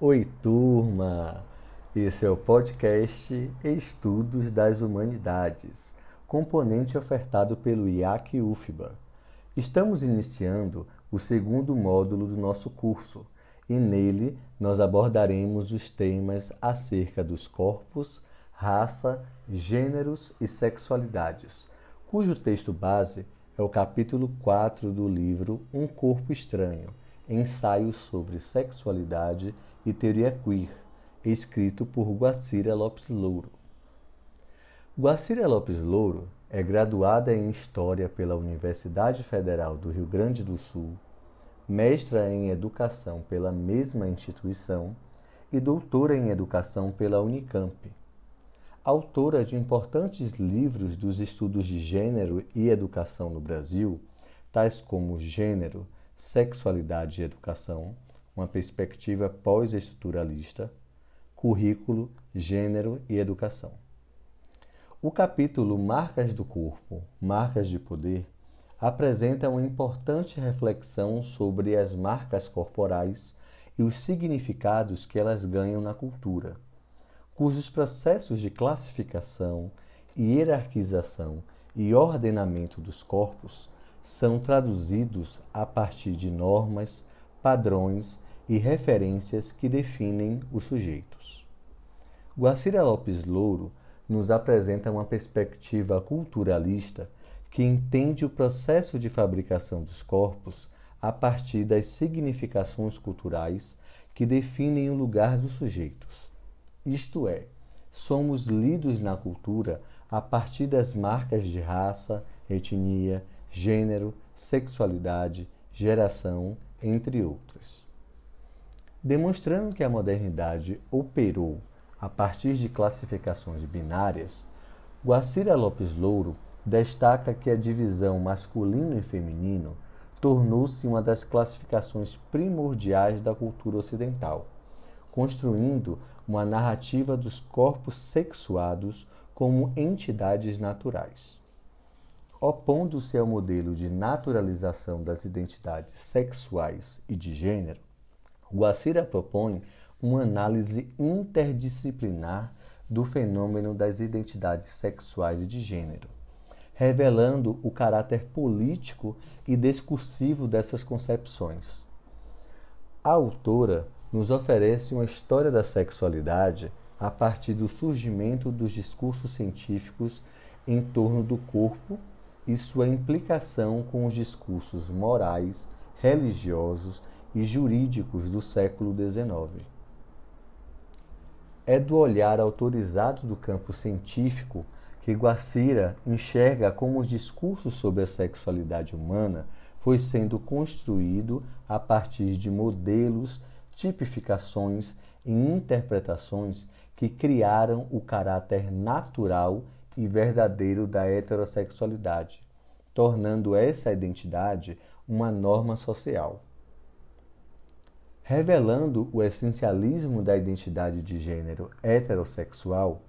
Oi, turma! Esse é o podcast Estudos das Humanidades, componente ofertado pelo IAC UFBA. Estamos iniciando o segundo módulo do nosso curso e nele nós abordaremos os temas acerca dos corpos, raça, gêneros e sexualidades, cujo texto base é o capítulo 4 do livro Um Corpo Estranho, ensaio sobre sexualidade e teoria queer, escrito por Guacira Lopes Louro. Guacira Lopes Louro é graduada em História pela Universidade Federal do Rio Grande do Sul, mestra em Educação pela mesma instituição e doutora em Educação pela Unicamp. Autora de importantes livros dos estudos de gênero e educação no Brasil, tais como Gênero, Sexualidade e Educação, uma perspectiva pós-estruturalista, currículo, gênero e educação. O capítulo Marcas do Corpo, Marcas de Poder apresenta uma importante reflexão sobre as marcas corporais e os significados que elas ganham na cultura, cujos processos de classificação, hierarquização e ordenamento dos corpos são traduzidos a partir de normas, padrões e referências que definem os sujeitos. Guacira Lopes Louro nos apresenta uma perspectiva culturalista que entende o processo de fabricação dos corpos a partir das significações culturais que definem o lugar dos sujeitos. Isto é, somos lidos na cultura a partir das marcas de raça, etnia, gênero, sexualidade, geração, entre outras demonstrando que a modernidade operou a partir de classificações binárias, Guacira Lopes Louro destaca que a divisão masculino e feminino tornou-se uma das classificações primordiais da cultura ocidental, construindo uma narrativa dos corpos sexuados como entidades naturais. Opondo-se ao modelo de naturalização das identidades sexuais e de gênero, Guacira propõe uma análise interdisciplinar do fenômeno das identidades sexuais e de gênero, revelando o caráter político e discursivo dessas concepções. A autora nos oferece uma história da sexualidade a partir do surgimento dos discursos científicos em torno do corpo e sua implicação com os discursos morais, religiosos e jurídicos do século XIX. É do olhar autorizado do campo científico que Guacira enxerga como os discursos sobre a sexualidade humana foi sendo construído a partir de modelos, tipificações e interpretações que criaram o caráter natural e verdadeiro da heterossexualidade, tornando essa identidade uma norma social. Revelando o essencialismo da identidade de gênero heterossexual,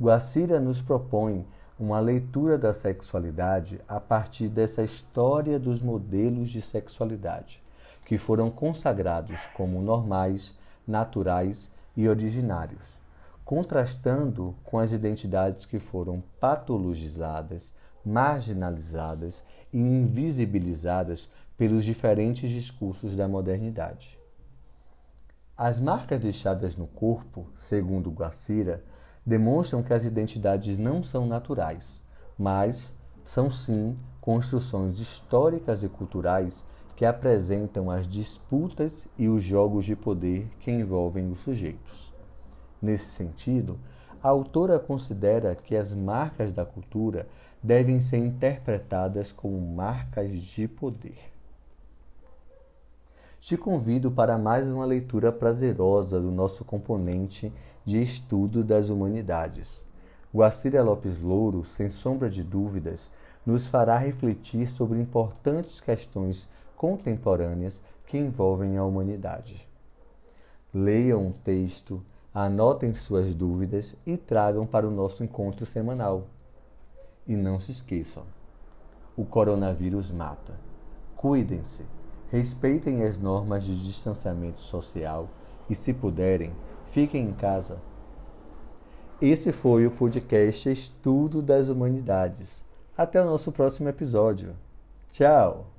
Guacira nos propõe uma leitura da sexualidade a partir dessa história dos modelos de sexualidade, que foram consagrados como normais, naturais e originários, contrastando com as identidades que foram patologizadas, marginalizadas e invisibilizadas pelos diferentes discursos da modernidade. As marcas deixadas no corpo, segundo Guacira, demonstram que as identidades não são naturais, mas são sim construções históricas e culturais que apresentam as disputas e os jogos de poder que envolvem os sujeitos. Nesse sentido, a autora considera que as marcas da cultura devem ser interpretadas como marcas de poder. Te convido para mais uma leitura prazerosa do nosso componente de estudo das humanidades. Guacira Lopes Louro, sem sombra de dúvidas, nos fará refletir sobre importantes questões contemporâneas que envolvem a humanidade. Leiam o texto, anotem suas dúvidas e tragam para o nosso encontro semanal. E não se esqueçam: o coronavírus mata. Cuidem-se Respeitem as normas de distanciamento social E se puderem, fiquem em casa. Esse foi o podcast Estudo das Humanidades. Até o nosso próximo episódio. Tchau!